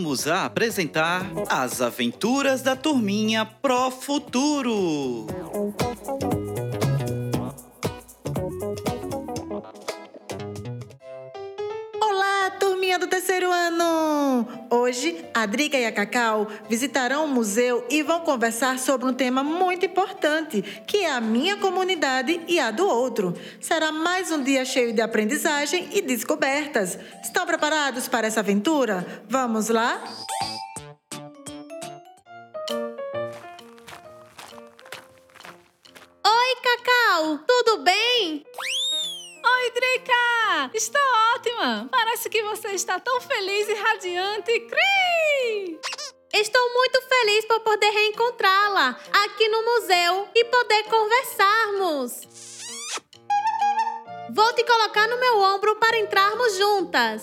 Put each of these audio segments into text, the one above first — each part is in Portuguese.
voltamos a apresentar As Aventuras da Turminha Pro Futuro. Turminha do terceiro ano! Hoje, a Drica e a Cacau visitarão o museu e vão conversar sobre um tema muito importante, que é a minha comunidade e a do outro. Será mais um dia cheio de aprendizagem e descobertas. Estão preparados para essa aventura? Vamos lá? Oi, Drica! Estou ótima! Parece que você está tão feliz e radiante. Cri! Estou muito feliz por poder reencontrá-la aqui no museu e poder conversarmos. Vou te colocar no meu ombro para entrarmos juntas.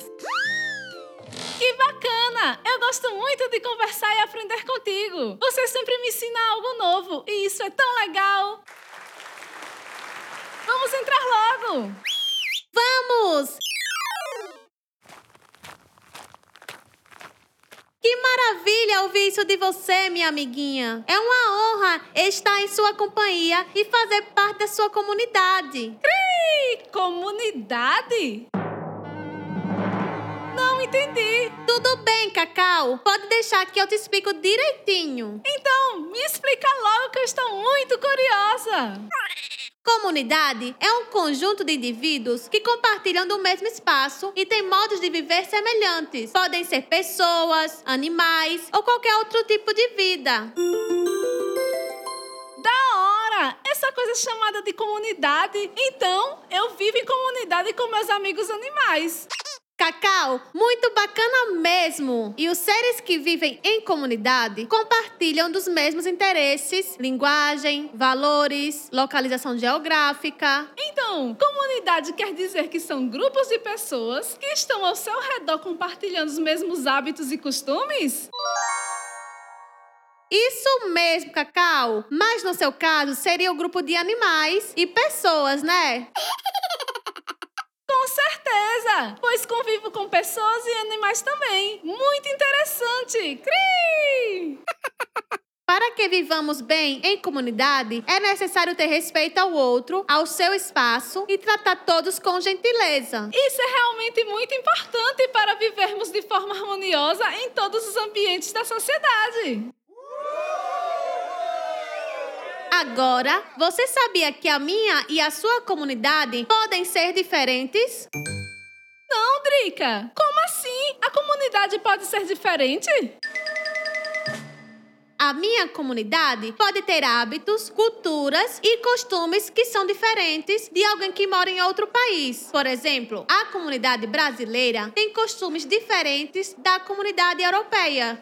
Que bacana! Eu gosto muito de conversar e aprender contigo. Você sempre me ensina algo novo e isso é tão legal. Vamos entrar logo! Vamos! Que maravilha ouvir isso de você, minha amiguinha. É uma honra estar em sua companhia e fazer parte da sua comunidade. Cri! Comunidade? Não entendi. Tudo bem, Cacau. Pode deixar que eu te explico direitinho. Então, me explica logo que eu estou muito curiosa. Comunidade é um conjunto de indivíduos que compartilham do mesmo espaço e têm modos de viver semelhantes. Podem ser pessoas, animais ou qualquer outro tipo de vida. Da hora! Essa coisa chamada de comunidade. Então, eu vivo em comunidade com meus amigos animais. Cacau, muito bacana mesmo! E os seres que vivem em comunidade compartilham dos mesmos interesses, linguagem, valores, localização geográfica. Então, comunidade quer dizer que são grupos de pessoas que estão ao seu redor compartilhando os mesmos hábitos e costumes? Isso mesmo, Cacau! Mas no seu caso, seria o grupo de animais e pessoas, né? Pois convivo com pessoas e animais também. Muito interessante! Cri! Para que vivamos bem em comunidade, é necessário ter respeito ao outro, ao seu espaço e tratar todos com gentileza. Isso é realmente muito importante para vivermos de forma harmoniosa em todos os ambientes da sociedade. Agora, você sabia que a minha e a sua comunidade podem ser diferentes? Como assim? A comunidade pode ser diferente? A minha comunidade pode ter hábitos, culturas e costumes que são diferentes de alguém que mora em outro país. Por exemplo, a comunidade brasileira tem costumes diferentes da comunidade europeia.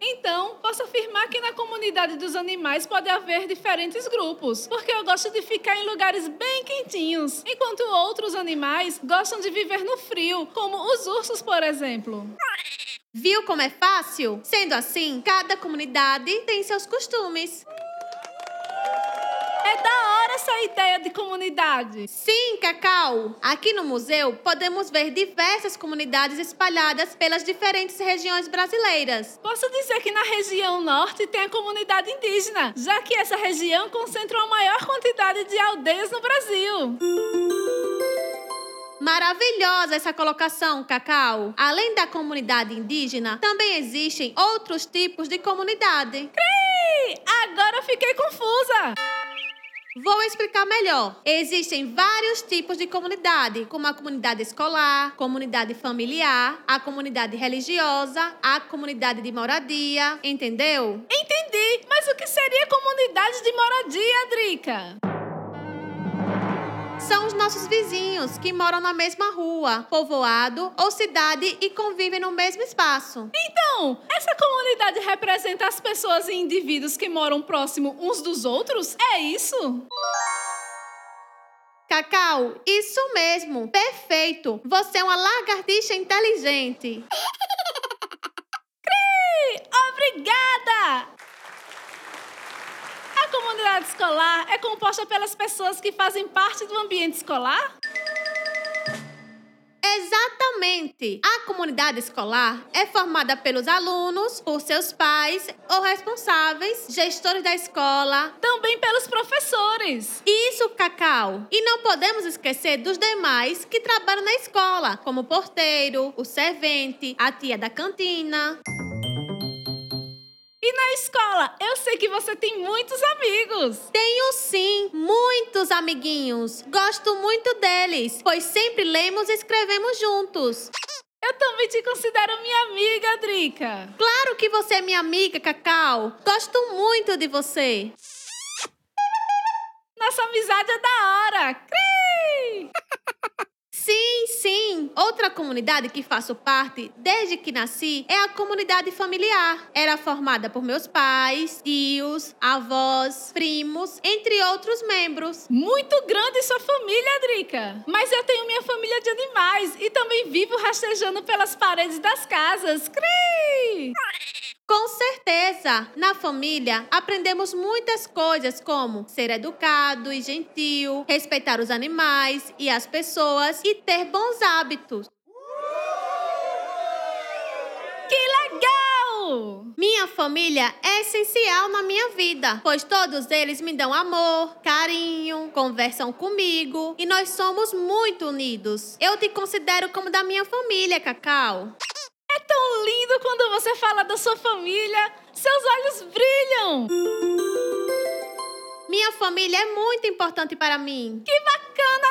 Então, posso afirmar que na comunidade dos animais pode haver diferentes grupos, porque eu gosto de ficar em lugares bem quentinhos, enquanto outros animais gostam de viver no frio, como os ursos, por exemplo. Viu como é fácil? Sendo assim, cada comunidade tem seus costumes. É da hora essa ideia de comunidade. Sim, Cacau! Aqui no museu podemos ver diversas comunidades espalhadas pelas diferentes regiões brasileiras. Posso dizer que na região norte tem a comunidade indígena, já que essa região concentra a maior quantidade de aldeias no Brasil. Maravilhosa essa colocação, Cacau. Além da comunidade indígena, também existem outros tipos de comunidade. Cri! Agora fiquei confusa. Vou explicar melhor. Existem vários tipos de comunidade, como a comunidade escolar, comunidade familiar, a comunidade religiosa, a comunidade de moradia, entendeu? Entendi, mas o que seria comunidade de moradia, Drica? São os nossos vizinhos que moram na mesma rua, povoado ou cidade e convivem no mesmo espaço. Então, essa comunidade representa as pessoas e indivíduos que moram próximo uns dos outros? É isso? Cacau, isso mesmo. Perfeito. Você é uma lagartixa inteligente. Cri! Obrigada! A comunidade escolar é composta pelas pessoas que fazem parte do ambiente escolar? Exatamente. A comunidade escolar é formada pelos alunos, por seus pais ou responsáveis, gestores da escola. Também pelos professores. Isso, Cacau. E não podemos esquecer dos demais que trabalham na escola, como o porteiro, o servente, a tia da cantina. E na escola, eu sei que você tem muitos amigos. Tenho sim, muitos amiguinhos. Gosto muito deles, pois sempre lemos e escrevemos juntos. Eu também te considero minha amiga, Drica. Claro que você é minha amiga, Cacau. Gosto muito de você. Nossa amizade é da hora. Cri! Outra comunidade que faço parte desde que nasci é a comunidade familiar. Era formada por meus pais, tios, avós, primos, entre outros membros. Muito grande sua família, Drica. Mas eu tenho minha família de animais e também vivo rastejando pelas paredes das casas. Cri! Com certeza! Na família, aprendemos muitas coisas como ser educado e gentil, respeitar os animais e as pessoas e ter bons hábitos. Que legal! Minha família é essencial na minha vida, pois todos eles me dão amor, carinho, conversam comigo e nós somos muito unidos. Eu te considero como da minha família, Cacau. Lindo quando você fala da sua família. Seus olhos brilham. Minha família é muito importante para mim. Que bacana,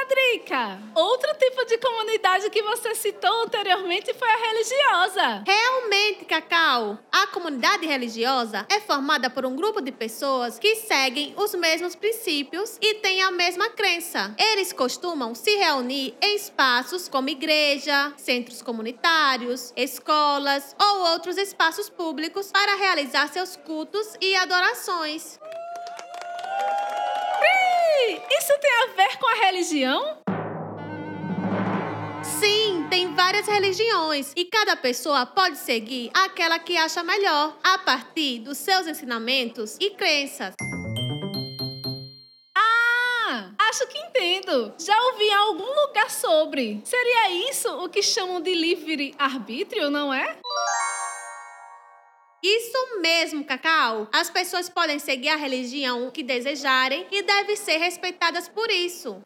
Drica! Outro tipo de comunidade que você citou anteriormente foi a religiosa. Realmente, Cacau, a comunidade religiosa é formada por um grupo de pessoas que seguem os mesmos princípios e têm a mesma crença. Eles costumam se reunir em espaços como igreja, centros comunitários, escolas ou outros espaços públicos para realizar seus cultos e adorações. Isso tem a ver com a religião? Sim, tem várias religiões e cada pessoa pode seguir aquela que acha melhor a partir dos seus ensinamentos e crenças. Ah, acho que entendo. Já ouvi em algum lugar sobre. Seria isso o que chamam de livre-arbítrio, não é? Isso mesmo, Cacau. As pessoas podem seguir a religião que desejarem e devem ser respeitadas por isso.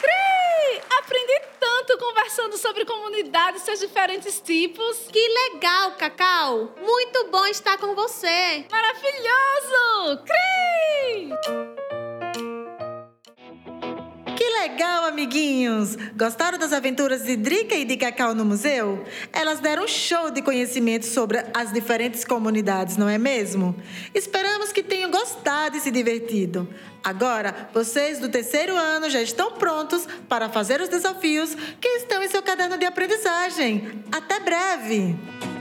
Cri! Aprendi tanto conversando sobre comunidades e seus diferentes tipos. Que legal, Cacau! Muito bom estar com você. Maravilhoso! Cri! Legal, amiguinhos! Gostaram das aventuras de Drica e de Cacau no museu? Elas deram um show de conhecimento sobre as diferentes comunidades, não é mesmo? Esperamos que tenham gostado e se divertido. Agora, vocês do terceiro ano já estão prontos para fazer os desafios que estão em seu caderno de aprendizagem. Até breve!